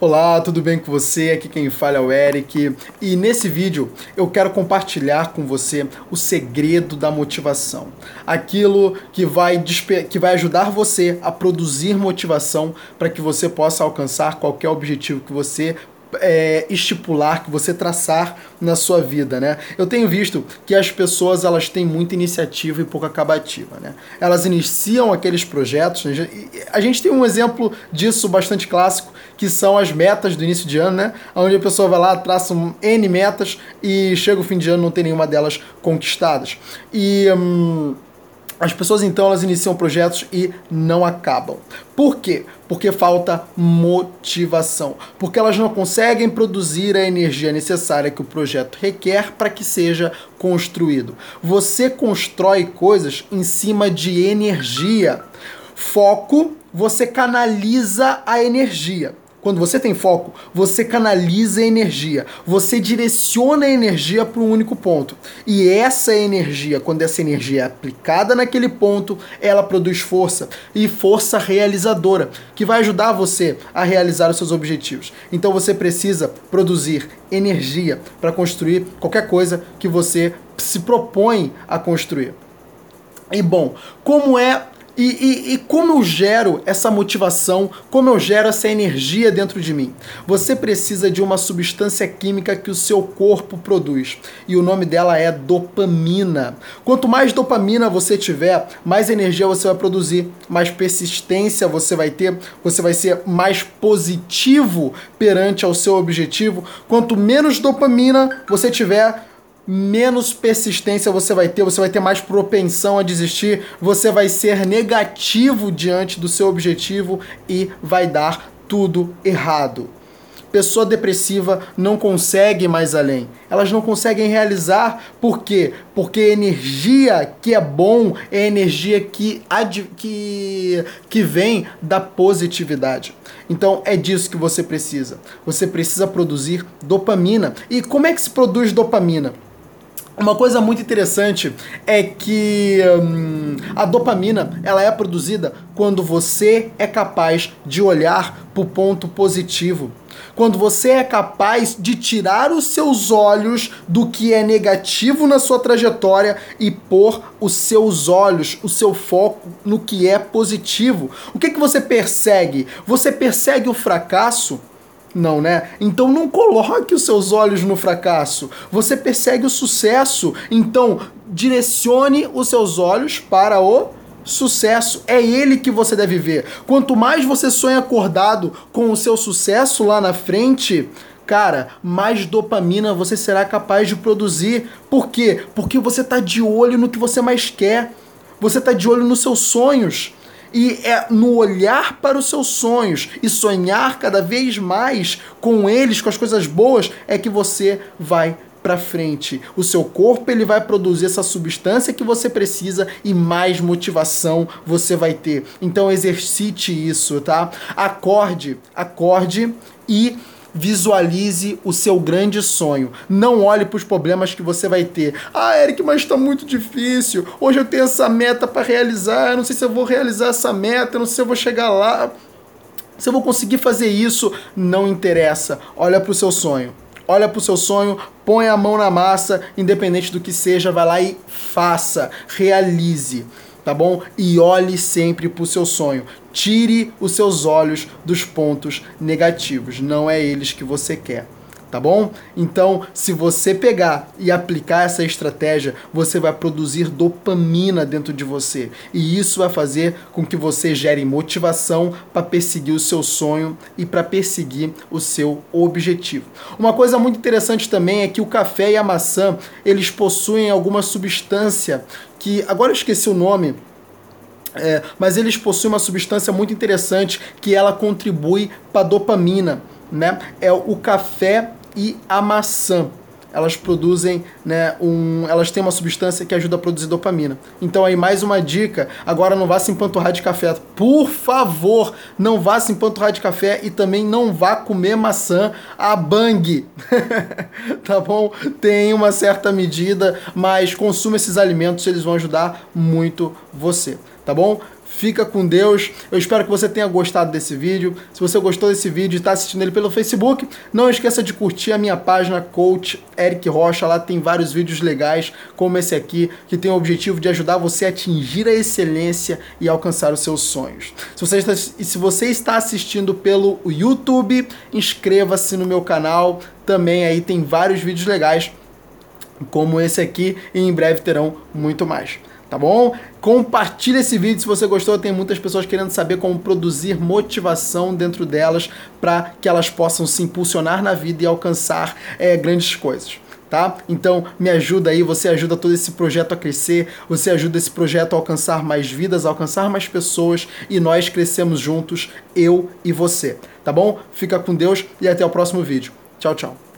Olá, tudo bem com você? Aqui quem fala é o Eric e nesse vídeo eu quero compartilhar com você o segredo da motivação. Aquilo que vai, que vai ajudar você a produzir motivação para que você possa alcançar qualquer objetivo que você é, estipular, que você traçar na sua vida, né? Eu tenho visto que as pessoas elas têm muita iniciativa e pouca acabativa, né? Elas iniciam aqueles projetos. Né? A gente tem um exemplo disso bastante clássico, que são as metas do início de ano, né? Onde a pessoa vai lá, traça um N metas e chega o fim de ano não tem nenhuma delas conquistadas. E hum, as pessoas então elas iniciam projetos e não acabam. Por quê? Porque falta motivação. Porque elas não conseguem produzir a energia necessária que o projeto requer para que seja construído. Você constrói coisas em cima de energia. Foco, você canaliza a energia. Quando você tem foco, você canaliza a energia, você direciona a energia para um único ponto. E essa energia, quando essa energia é aplicada naquele ponto, ela produz força e força realizadora, que vai ajudar você a realizar os seus objetivos. Então você precisa produzir energia para construir qualquer coisa que você se propõe a construir. E bom, como é e, e, e, como eu gero essa motivação, como eu gero essa energia dentro de mim? Você precisa de uma substância química que o seu corpo produz. E o nome dela é dopamina. Quanto mais dopamina você tiver, mais energia você vai produzir, mais persistência você vai ter, você vai ser mais positivo perante ao seu objetivo. Quanto menos dopamina você tiver, menos persistência você vai ter, você vai ter mais propensão a desistir, você vai ser negativo diante do seu objetivo e vai dar tudo errado. Pessoa depressiva não consegue mais além. Elas não conseguem realizar. Por quê? Porque energia que é bom é energia que, que, que vem da positividade. Então é disso que você precisa. Você precisa produzir dopamina. E como é que se produz dopamina? Uma coisa muito interessante é que hum, a dopamina ela é produzida quando você é capaz de olhar para o ponto positivo. Quando você é capaz de tirar os seus olhos do que é negativo na sua trajetória e pôr os seus olhos, o seu foco no que é positivo. O que, que você persegue? Você persegue o fracasso? Não, né? Então não coloque os seus olhos no fracasso. Você persegue o sucesso. Então direcione os seus olhos para o sucesso. É ele que você deve ver. Quanto mais você sonha acordado com o seu sucesso lá na frente, cara, mais dopamina você será capaz de produzir. Por quê? Porque você está de olho no que você mais quer. Você está de olho nos seus sonhos. E é no olhar para os seus sonhos e sonhar cada vez mais com eles, com as coisas boas, é que você vai para frente. O seu corpo ele vai produzir essa substância que você precisa e mais motivação você vai ter. Então exercite isso, tá? Acorde, acorde e visualize o seu grande sonho. Não olhe para os problemas que você vai ter. Ah, Eric, mas está muito difícil. Hoje eu tenho essa meta para realizar. Eu não sei se eu vou realizar essa meta. Eu não sei se eu vou chegar lá. Se eu vou conseguir fazer isso, não interessa. Olha para o seu sonho. Olha para o seu sonho, põe a mão na massa, independente do que seja, vai lá e faça, realize tá bom? E olhe sempre para o seu sonho. Tire os seus olhos dos pontos negativos, não é eles que você quer tá bom? Então, se você pegar e aplicar essa estratégia, você vai produzir dopamina dentro de você, e isso vai fazer com que você gere motivação para perseguir o seu sonho e para perseguir o seu objetivo. Uma coisa muito interessante também é que o café e a maçã, eles possuem alguma substância que agora eu esqueci o nome, é, mas eles possuem uma substância muito interessante que ela contribui para dopamina, né? É o café e a maçã. Elas produzem, né, um, elas têm uma substância que ajuda a produzir dopamina. Então aí mais uma dica, agora não vá se empanturrar de café. Por favor, não vá se empanturrar de café e também não vá comer maçã a bang. tá bom? Tem uma certa medida, mas consuma esses alimentos, eles vão ajudar muito você, tá bom? Fica com Deus. Eu espero que você tenha gostado desse vídeo. Se você gostou desse vídeo e está assistindo ele pelo Facebook, não esqueça de curtir a minha página Coach Eric Rocha. Lá tem vários vídeos legais, como esse aqui, que tem o objetivo de ajudar você a atingir a excelência e alcançar os seus sonhos. Se você está, se você está assistindo pelo YouTube, inscreva-se no meu canal. Também aí tem vários vídeos legais, como esse aqui, e em breve terão muito mais tá bom? Compartilhe esse vídeo se você gostou. Tem muitas pessoas querendo saber como produzir motivação dentro delas para que elas possam se impulsionar na vida e alcançar é, grandes coisas. Tá? Então me ajuda aí, você ajuda todo esse projeto a crescer, você ajuda esse projeto a alcançar mais vidas, a alcançar mais pessoas e nós crescemos juntos, eu e você, tá bom? Fica com Deus e até o próximo vídeo. Tchau, tchau.